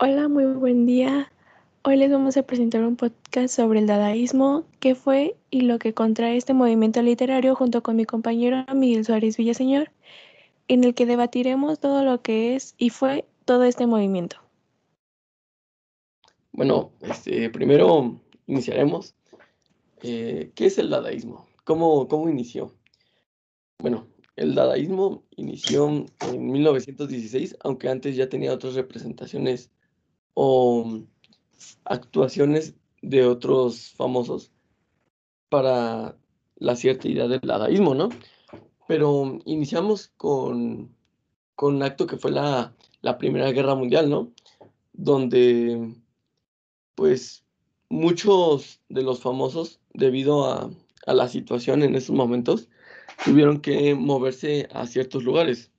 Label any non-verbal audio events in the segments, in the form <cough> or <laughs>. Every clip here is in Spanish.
Hola, muy buen día. Hoy les vamos a presentar un podcast sobre el dadaísmo, qué fue y lo que contrae este movimiento literario junto con mi compañero Miguel Suárez Villaseñor, en el que debatiremos todo lo que es y fue todo este movimiento. Bueno, este, primero iniciaremos. Eh, ¿Qué es el dadaísmo? ¿Cómo, ¿Cómo inició? Bueno, el dadaísmo inició en 1916, aunque antes ya tenía otras representaciones o actuaciones de otros famosos para la cierta idea del dadaísmo, ¿no? Pero iniciamos con, con un acto que fue la, la Primera Guerra Mundial, ¿no? Donde, pues, muchos de los famosos, debido a, a la situación en esos momentos, tuvieron que moverse a ciertos lugares.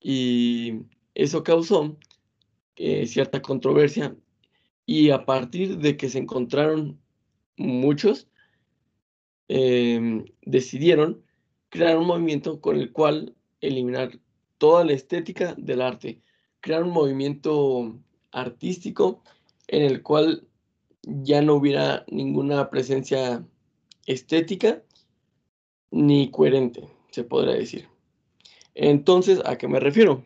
Y eso causó eh, cierta controversia y a partir de que se encontraron muchos, em, decidieron crear un movimiento con el cual eliminar toda la estética del arte, crear un movimiento artístico en el cual ya no hubiera ninguna presencia estética ni coherente, se podría decir. Entonces, ¿a qué me refiero?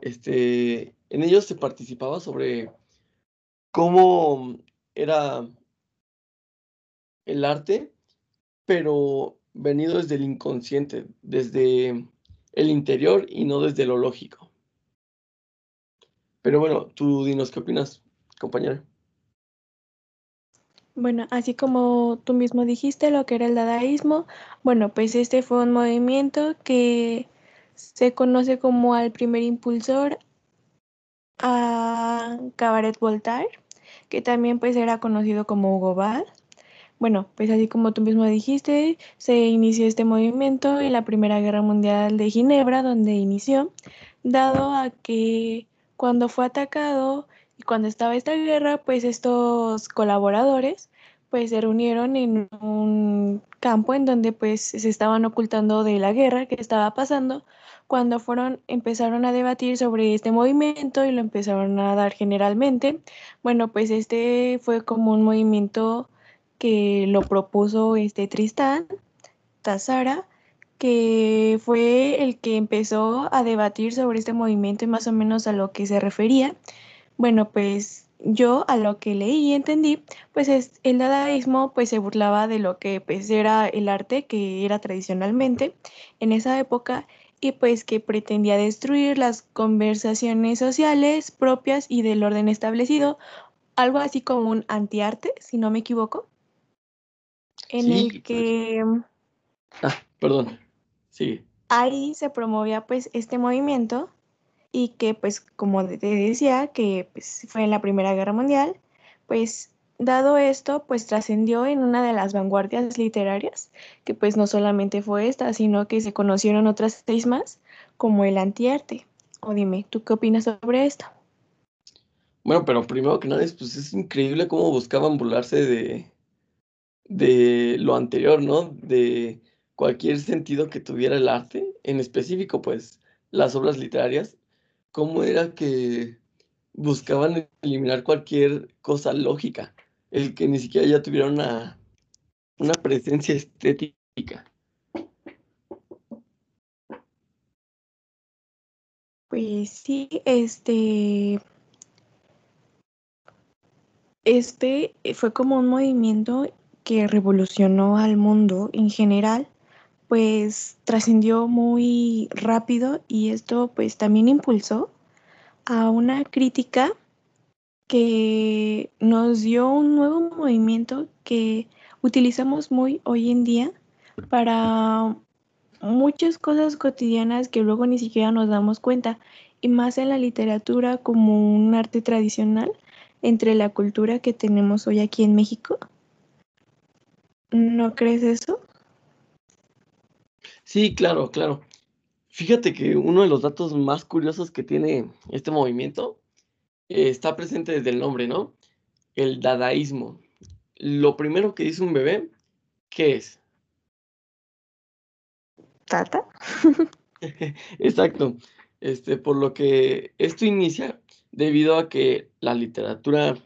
Este, en ellos se participaba sobre cómo era el arte, pero venido desde el inconsciente, desde el interior y no desde lo lógico. Pero bueno, tú dinos qué opinas, compañera. Bueno, así como tú mismo dijiste lo que era el dadaísmo, bueno, pues este fue un movimiento que se conoce como al primer impulsor a Cabaret Voltaire, que también pues era conocido como Hugo Ball. Bueno, pues así como tú mismo dijiste, se inició este movimiento en la Primera Guerra Mundial de Ginebra, donde inició, dado a que cuando fue atacado y cuando estaba esta guerra, pues estos colaboradores pues se reunieron en un campo en donde pues se estaban ocultando de la guerra que estaba pasando cuando fueron, empezaron a debatir sobre este movimiento y lo empezaron a dar generalmente, bueno, pues este fue como un movimiento que lo propuso este Tristán Tazara, que fue el que empezó a debatir sobre este movimiento y más o menos a lo que se refería. Bueno, pues yo a lo que leí y entendí, pues es, el dadaísmo pues se burlaba de lo que pues era el arte que era tradicionalmente en esa época y pues que pretendía destruir las conversaciones sociales propias y del orden establecido, algo así como un antiarte, si no me equivoco, en el pues. que Ah, perdón. Sí. ahí se promovía pues este movimiento y que pues como te decía que pues, fue en la Primera Guerra Mundial, pues dado esto pues trascendió en una de las vanguardias literarias, que pues no solamente fue esta, sino que se conocieron otras seis más, como el antiarte. O dime, ¿tú qué opinas sobre esto? Bueno, pero primero que nada, es, pues es increíble cómo buscaban burlarse de, de lo anterior, ¿no? De cualquier sentido que tuviera el arte, en específico, pues, las obras literarias, cómo era que buscaban eliminar cualquier cosa lógica, el que ni siquiera ya tuviera una, una presencia estética. Pues sí, este, este fue como un movimiento que revolucionó al mundo en general, pues trascendió muy rápido y esto pues también impulsó a una crítica que nos dio un nuevo movimiento que utilizamos muy hoy en día para muchas cosas cotidianas que luego ni siquiera nos damos cuenta, y más en la literatura como un arte tradicional entre la cultura que tenemos hoy aquí en México. ¿No crees eso? Sí, claro, claro. Fíjate que uno de los datos más curiosos que tiene este movimiento está presente desde el nombre, ¿no? El dadaísmo. Lo primero que dice un bebé, ¿qué es? ¿Tata? <laughs> Exacto. Este, por lo que esto inicia debido a que la literatura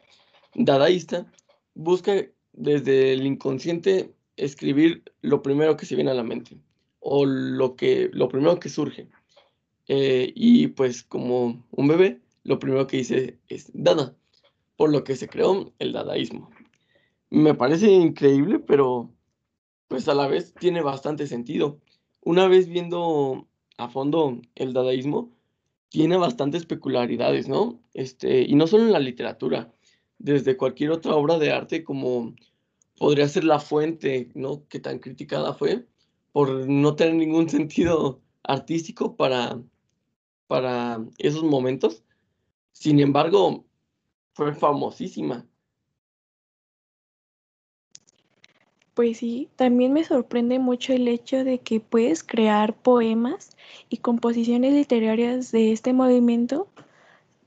dadaísta busca desde el inconsciente escribir lo primero que se viene a la mente o lo, que, lo primero que surge. Eh, y pues como un bebé, lo primero que dice es dada, por lo que se creó el dadaísmo. Me parece increíble, pero pues a la vez tiene bastante sentido. Una vez viendo a fondo el dadaísmo, tiene bastantes peculiaridades, ¿no? Este, y no solo en la literatura, desde cualquier otra obra de arte como podría ser La Fuente, ¿no? Que tan criticada fue por no tener ningún sentido artístico para, para esos momentos. Sin embargo, fue famosísima. Pues sí, también me sorprende mucho el hecho de que puedes crear poemas y composiciones literarias de este movimiento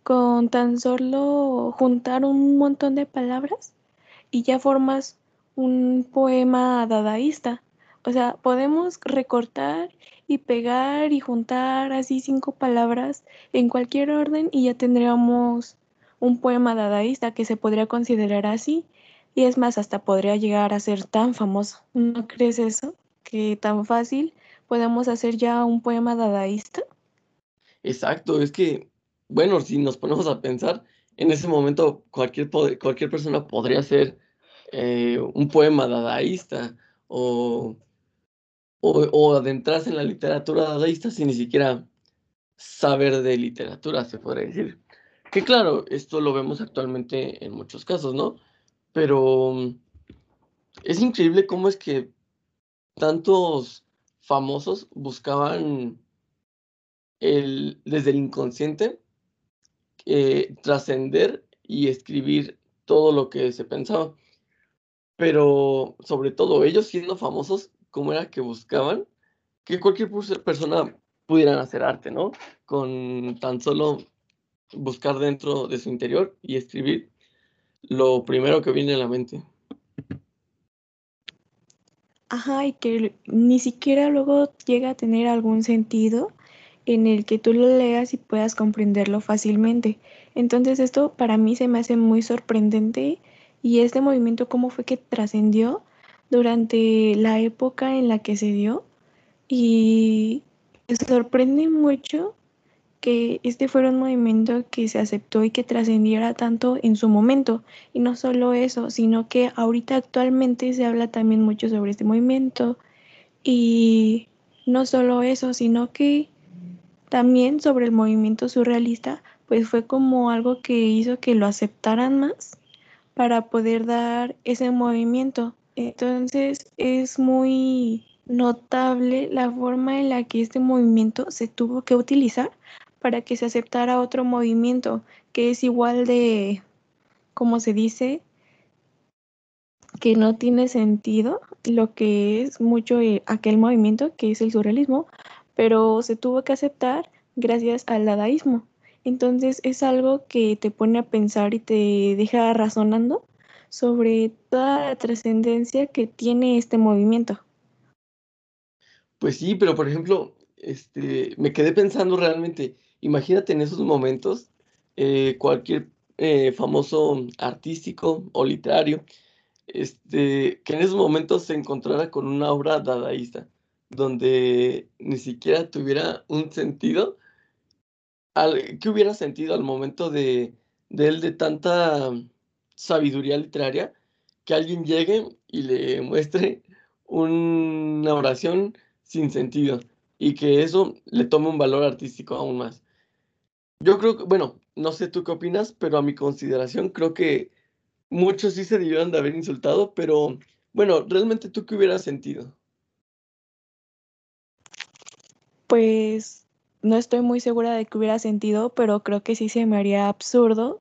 con tan solo juntar un montón de palabras y ya formas un poema dadaísta. O sea, podemos recortar y pegar y juntar así cinco palabras en cualquier orden y ya tendríamos un poema dadaísta que se podría considerar así. Y es más, hasta podría llegar a ser tan famoso. ¿No crees eso? Que tan fácil podemos hacer ya un poema dadaísta. Exacto, es que, bueno, si nos ponemos a pensar, en ese momento cualquier, cualquier persona podría hacer eh, un poema dadaísta o, o, adentrarse en la literatura dadaísta sin ni siquiera saber de literatura, se podría decir. Que claro, esto lo vemos actualmente en muchos casos, ¿no? Pero mm, es increíble cómo es que tantos famosos buscaban el, desde el inconsciente eh, trascender y escribir todo lo que se pensaba. Pero sobre todo ellos siendo famosos, ¿cómo era que buscaban? Que cualquier persona pudieran hacer arte, ¿no? Con tan solo buscar dentro de su interior y escribir lo primero que viene a la mente. Ajá, y que ni siquiera luego llega a tener algún sentido en el que tú lo leas y puedas comprenderlo fácilmente. Entonces esto para mí se me hace muy sorprendente y este movimiento cómo fue que trascendió durante la época en la que se dio y me sorprende mucho que este fuera un movimiento que se aceptó y que trascendiera tanto en su momento. Y no solo eso, sino que ahorita actualmente se habla también mucho sobre este movimiento. Y no solo eso, sino que también sobre el movimiento surrealista, pues fue como algo que hizo que lo aceptaran más para poder dar ese movimiento. Entonces es muy notable la forma en la que este movimiento se tuvo que utilizar para que se aceptara otro movimiento que es igual de, como se dice, que no tiene sentido lo que es mucho eh, aquel movimiento que es el surrealismo, pero se tuvo que aceptar gracias al dadaísmo. Entonces es algo que te pone a pensar y te deja razonando sobre toda la trascendencia que tiene este movimiento. Pues sí, pero por ejemplo, este, me quedé pensando realmente, Imagínate en esos momentos eh, cualquier eh, famoso artístico o literario este, que en esos momentos se encontrara con una obra dadaísta, donde ni siquiera tuviera un sentido, al, ¿qué hubiera sentido al momento de, de él de tanta sabiduría literaria que alguien llegue y le muestre una oración sin sentido y que eso le tome un valor artístico aún más? Yo creo que, bueno, no sé tú qué opinas, pero a mi consideración creo que muchos sí se debieron de haber insultado, pero bueno, realmente tú qué hubieras sentido. Pues no estoy muy segura de que hubiera sentido, pero creo que sí se me haría absurdo,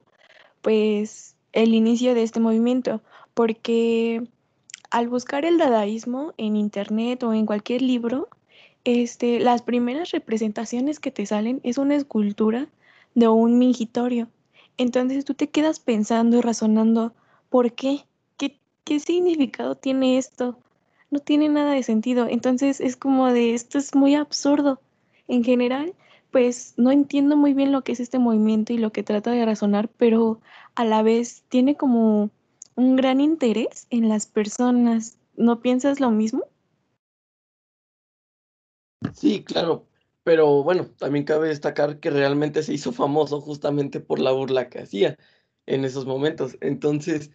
pues el inicio de este movimiento, porque al buscar el dadaísmo en internet o en cualquier libro, este, las primeras representaciones que te salen es una escultura de un mingitorio. Entonces tú te quedas pensando y razonando, ¿por qué? qué? ¿Qué significado tiene esto? No tiene nada de sentido. Entonces es como de, esto es muy absurdo. En general, pues no entiendo muy bien lo que es este movimiento y lo que trata de razonar, pero a la vez tiene como un gran interés en las personas. ¿No piensas lo mismo? Sí, claro, pero bueno, también cabe destacar que realmente se hizo famoso justamente por la burla que hacía en esos momentos. Entonces,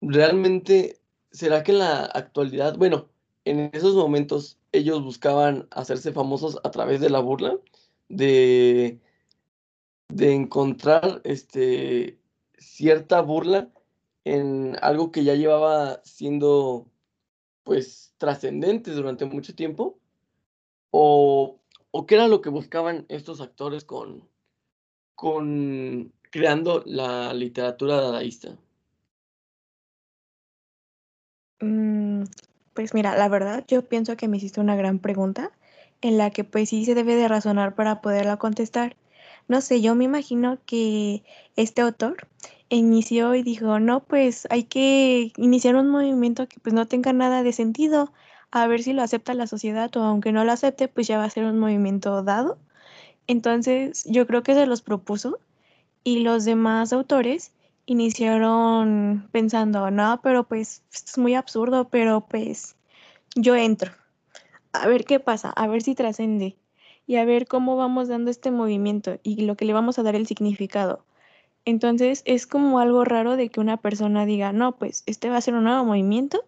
realmente, ¿será que en la actualidad, bueno, en esos momentos ellos buscaban hacerse famosos a través de la burla? De, de encontrar este, cierta burla en algo que ya llevaba siendo pues trascendente durante mucho tiempo o, o qué era lo que buscaban estos actores con, con creando la literatura dadaísta? Mm, pues mira, la verdad yo pienso que me hiciste una gran pregunta en la que pues sí se debe de razonar para poderla contestar. No sé, yo me imagino que este autor inició y dijo, no, pues hay que iniciar un movimiento que pues no tenga nada de sentido, a ver si lo acepta la sociedad o aunque no lo acepte, pues ya va a ser un movimiento dado. Entonces yo creo que se los propuso y los demás autores iniciaron pensando, no, pero pues es muy absurdo, pero pues yo entro. A ver qué pasa, a ver si trascende y a ver cómo vamos dando este movimiento y lo que le vamos a dar el significado. Entonces es como algo raro de que una persona diga, no, pues este va a ser un nuevo movimiento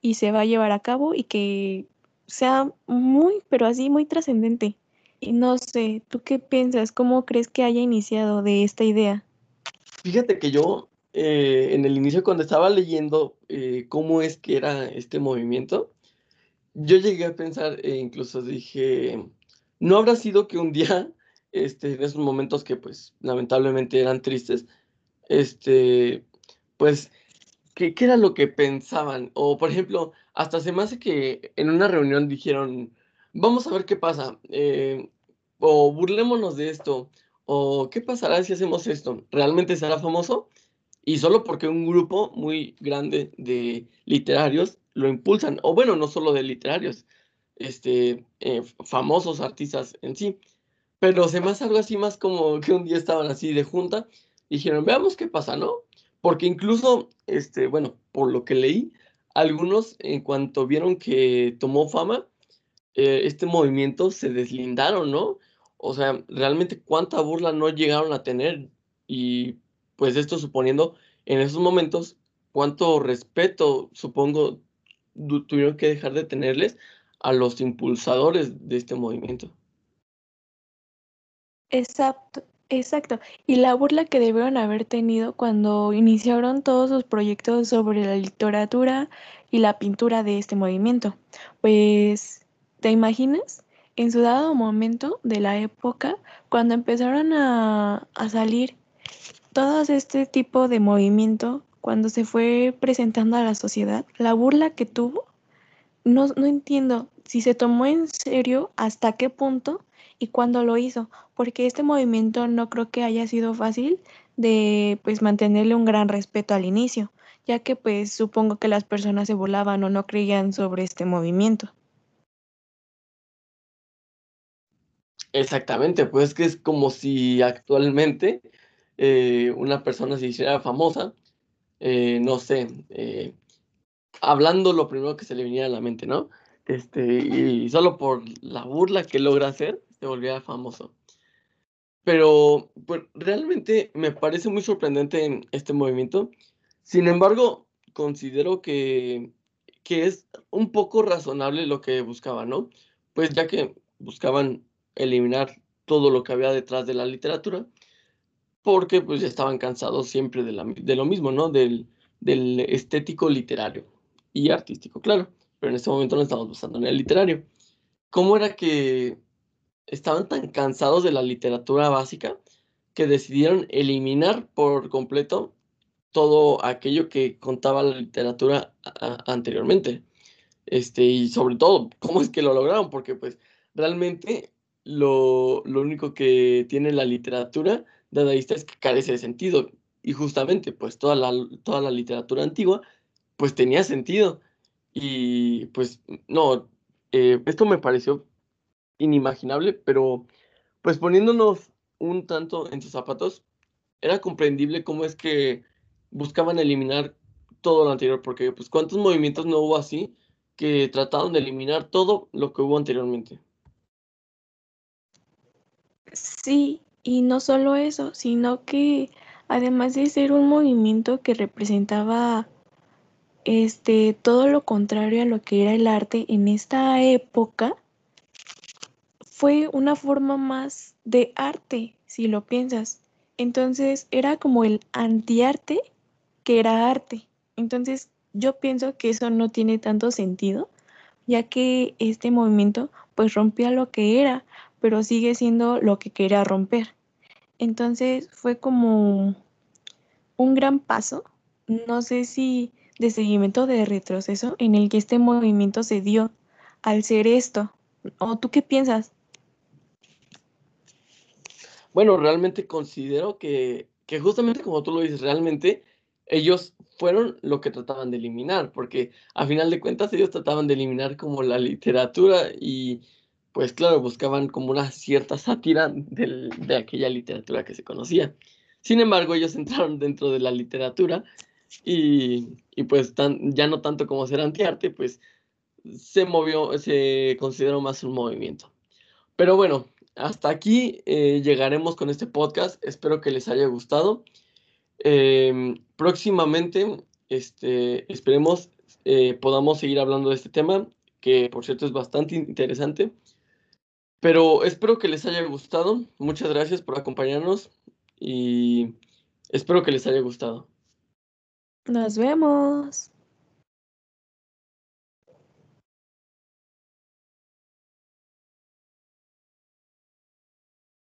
y se va a llevar a cabo y que sea muy, pero así muy trascendente. Y no sé, ¿tú qué piensas? ¿Cómo crees que haya iniciado de esta idea? Fíjate que yo eh, en el inicio cuando estaba leyendo eh, cómo es que era este movimiento, yo llegué a pensar e incluso dije, ¿no habrá sido que un día, <laughs> este, en esos momentos que pues lamentablemente eran tristes, este, pues, ¿qué, era lo que pensaban? O por ejemplo, hasta se me hace que en una reunión dijeron, vamos a ver qué pasa, eh, o burlémonos de esto, o qué pasará si hacemos esto, ¿realmente será famoso? Y solo porque un grupo muy grande de literarios lo impulsan, o bueno, no solo de literarios, este, eh, famosos artistas en sí, pero se me hace algo así más como que un día estaban así de junta, y dijeron, veamos qué pasa, ¿no? Porque incluso, este, bueno, por lo que leí, algunos en cuanto vieron que tomó fama, eh, este movimiento se deslindaron, ¿no? O sea, realmente cuánta burla no llegaron a tener y pues esto suponiendo en esos momentos cuánto respeto, supongo, tuvieron que dejar de tenerles a los impulsadores de este movimiento. Exacto, exacto. Y la burla que debieron haber tenido cuando iniciaron todos sus proyectos sobre la literatura y la pintura de este movimiento. Pues, ¿te imaginas? En su dado momento de la época, cuando empezaron a, a salir todo este tipo de movimiento, cuando se fue presentando a la sociedad, la burla que tuvo, no, no entiendo si se tomó en serio hasta qué punto y cuándo lo hizo, porque este movimiento no creo que haya sido fácil de pues mantenerle un gran respeto al inicio, ya que pues supongo que las personas se burlaban o no creían sobre este movimiento. Exactamente, pues que es como si actualmente eh, una persona se hiciera famosa, eh, no sé, eh, hablando lo primero que se le viniera a la mente, ¿no? Este, y solo por la burla que logra hacer, se volviera famoso. Pero pues, realmente me parece muy sorprendente este movimiento. Sin embargo, considero que, que es un poco razonable lo que buscaban, ¿no? Pues ya que buscaban eliminar todo lo que había detrás de la literatura, porque pues ya estaban cansados siempre de, la, de lo mismo, ¿no? Del, del estético literario y artístico, claro, pero en este momento no estamos basando en el literario. ¿Cómo era que estaban tan cansados de la literatura básica que decidieron eliminar por completo todo aquello que contaba la literatura anteriormente? Este, y sobre todo, ¿cómo es que lo lograron? Porque pues realmente lo, lo único que tiene la literatura dadaísta es que carece de sentido. Y justamente, pues toda la, toda la literatura antigua, pues tenía sentido. Y pues no, eh, esto me pareció inimaginable, pero pues poniéndonos un tanto en sus zapatos, era comprendible cómo es que buscaban eliminar todo lo anterior, porque pues cuántos movimientos no hubo así que trataron de eliminar todo lo que hubo anteriormente. Sí, y no solo eso, sino que además de ser un movimiento que representaba este todo lo contrario a lo que era el arte en esta época, fue una forma más de arte, si lo piensas. Entonces era como el antiarte que era arte. Entonces yo pienso que eso no tiene tanto sentido, ya que este movimiento pues rompía lo que era, pero sigue siendo lo que quería romper. Entonces fue como un gran paso, no sé si de seguimiento de retroceso en el que este movimiento se dio al ser esto. ¿O tú qué piensas? Bueno, realmente considero que, que justamente como tú lo dices, realmente ellos fueron lo que trataban de eliminar, porque a final de cuentas ellos trataban de eliminar como la literatura y pues claro, buscaban como una cierta sátira de aquella literatura que se conocía. Sin embargo, ellos <laughs> entraron dentro de la literatura y, pues ya no tanto como ser antiarte, pues se movió, se consideró más un movimiento. Pero bueno, hasta aquí eh, llegaremos con este podcast. Espero que les haya gustado. Em, próximamente, este, esperemos eh, podamos seguir hablando de este tema, que por cierto es bastante interesante. Pero espero que les haya gustado. Muchas gracias por acompañarnos y espero que les haya gustado. Nos vemos.